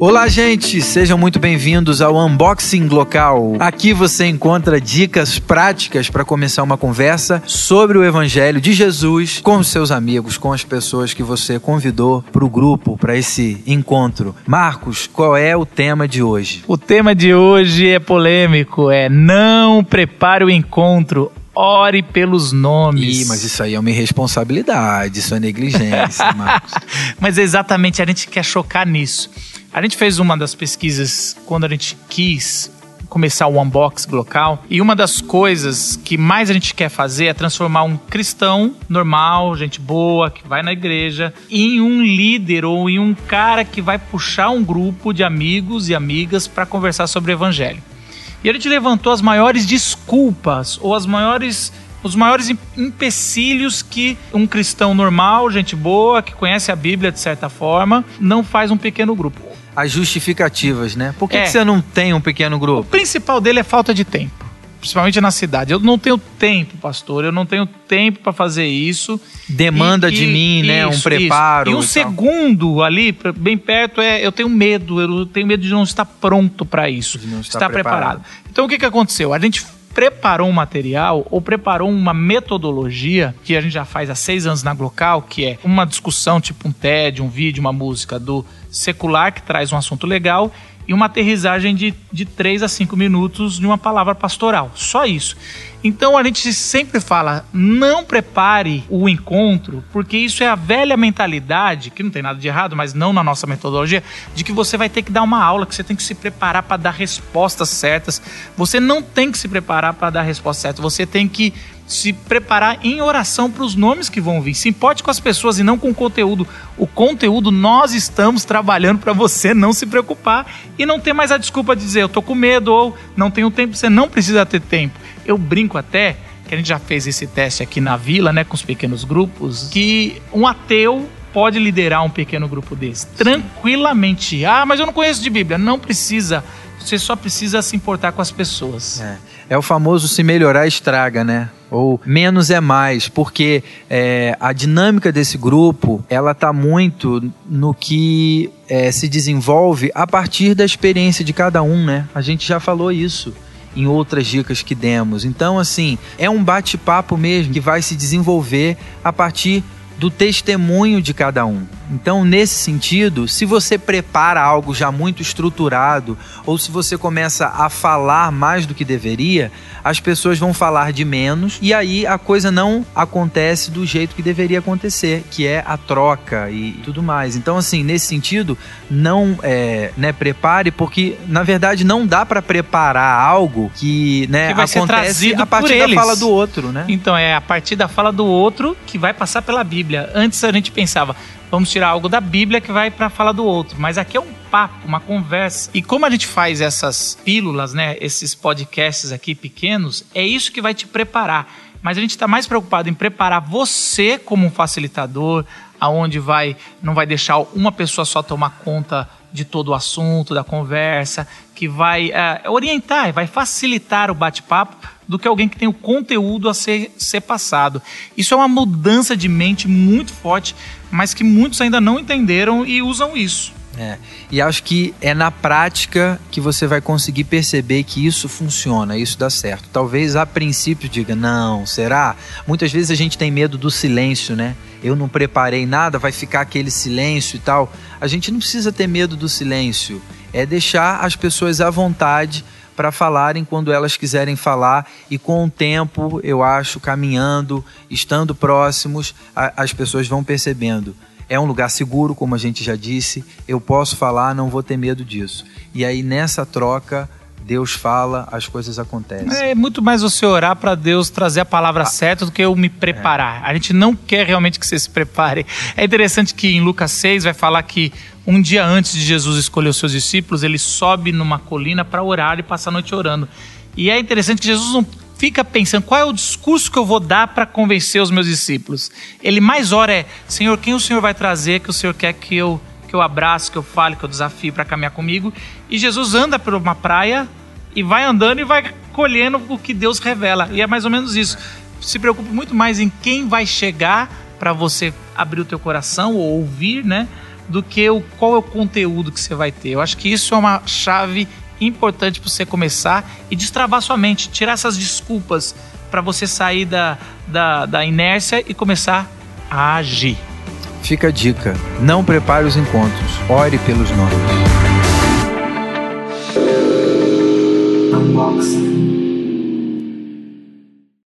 Olá, gente! Sejam muito bem-vindos ao Unboxing Local. Aqui você encontra dicas práticas para começar uma conversa sobre o Evangelho de Jesus com seus amigos, com as pessoas que você convidou para o grupo, para esse encontro. Marcos, qual é o tema de hoje? O tema de hoje é polêmico, é não prepare o encontro, ore pelos nomes. Ih, mas isso aí é uma irresponsabilidade, isso é negligência, Marcos. mas exatamente, a gente quer chocar nisso. A gente fez uma das pesquisas quando a gente quis começar o unboxing local. E uma das coisas que mais a gente quer fazer é transformar um cristão normal, gente boa, que vai na igreja, em um líder ou em um cara que vai puxar um grupo de amigos e amigas para conversar sobre o evangelho. E a gente levantou as maiores desculpas ou as maiores os maiores empecilhos que um cristão normal, gente boa, que conhece a Bíblia de certa forma, não faz um pequeno grupo as justificativas, né? Por que, é. que você não tem um pequeno grupo? O principal dele é falta de tempo principalmente na cidade. Eu não tenho tempo, pastor, eu não tenho tempo para fazer isso. Demanda e, de e, mim, né, um preparo. Isso. E um e segundo ali, bem perto, é eu tenho medo, eu tenho medo de não estar pronto para isso. De não estar, estar preparado. preparado. Então o que, que aconteceu? A gente preparou um material ou preparou uma metodologia que a gente já faz há seis anos na Glocal, que é uma discussão, tipo um TED, um vídeo, uma música do secular que traz um assunto legal e uma aterrissagem de, de 3 a 5 minutos de uma palavra pastoral. Só isso. Então a gente sempre fala: não prepare o encontro, porque isso é a velha mentalidade, que não tem nada de errado, mas não na nossa metodologia, de que você vai ter que dar uma aula, que você tem que se preparar para dar respostas certas. Você não tem que se preparar para dar respostas certas, você tem que se preparar em oração para os nomes que vão vir. Se importe com as pessoas e não com o conteúdo. O conteúdo nós estamos trabalhando para você não se preocupar e não ter mais a desculpa de dizer eu tô com medo ou não tenho tempo. Você não precisa ter tempo. Eu brinco até que a gente já fez esse teste aqui na vila, né, com os pequenos grupos, que um ateu pode liderar um pequeno grupo desse tranquilamente. Ah, mas eu não conheço de Bíblia. Não precisa. Você só precisa se importar com as pessoas. É, é o famoso se melhorar estraga, né? Ou menos é mais, porque é, a dinâmica desse grupo ela está muito no que é, se desenvolve a partir da experiência de cada um, né? A gente já falou isso em outras dicas que demos. Então, assim, é um bate-papo mesmo que vai se desenvolver a partir do testemunho de cada um. Então, nesse sentido, se você prepara algo já muito estruturado, ou se você começa a falar mais do que deveria, as pessoas vão falar de menos e aí a coisa não acontece do jeito que deveria acontecer, que é a troca e tudo mais. Então, assim, nesse sentido, não é, né, prepare, porque na verdade não dá para preparar algo que, né, que acontece a partir da fala do outro, né? Então, é a partir da fala do outro que vai passar pela Bíblia. Antes a gente pensava, vamos tirar algo da Bíblia que vai para a fala do outro. Mas aqui é um papo, uma conversa. E como a gente faz essas pílulas, né, esses podcasts aqui pequenos, é isso que vai te preparar. Mas a gente está mais preocupado em preparar você como um facilitador, aonde vai não vai deixar uma pessoa só tomar conta de todo o assunto, da conversa, que vai é, orientar, vai facilitar o bate-papo do que alguém que tem o conteúdo a ser, ser passado. Isso é uma mudança de mente muito forte, mas que muitos ainda não entenderam e usam isso. É. E acho que é na prática que você vai conseguir perceber que isso funciona, isso dá certo. Talvez a princípio diga, não, será? Muitas vezes a gente tem medo do silêncio, né? Eu não preparei nada, vai ficar aquele silêncio e tal. A gente não precisa ter medo do silêncio. É deixar as pessoas à vontade para falarem quando elas quiserem falar e com o tempo, eu acho, caminhando, estando próximos, a, as pessoas vão percebendo é um lugar seguro, como a gente já disse. Eu posso falar, não vou ter medo disso. E aí nessa troca Deus fala, as coisas acontecem. É muito mais você orar para Deus trazer a palavra ah, certa do que eu me preparar. É. A gente não quer realmente que você se prepare. É interessante que em Lucas 6 vai falar que um dia antes de Jesus escolher os seus discípulos, ele sobe numa colina para orar e passar a noite orando. E é interessante que Jesus não fica pensando qual é o discurso que eu vou dar para convencer os meus discípulos. Ele mais ora é: Senhor, quem o Senhor vai trazer que o Senhor quer que eu que eu abraço, que eu fale, que eu desafie para caminhar comigo? E Jesus anda por uma praia e vai andando e vai colhendo o que Deus revela. E é mais ou menos isso. Se preocupe muito mais em quem vai chegar para você abrir o teu coração ou ouvir, né? do que o qual é o conteúdo que você vai ter. Eu acho que isso é uma chave importante para você começar e destravar sua mente, tirar essas desculpas para você sair da, da, da inércia e começar a agir. Fica a dica: não prepare os encontros, ore pelos nomes. Unboxing.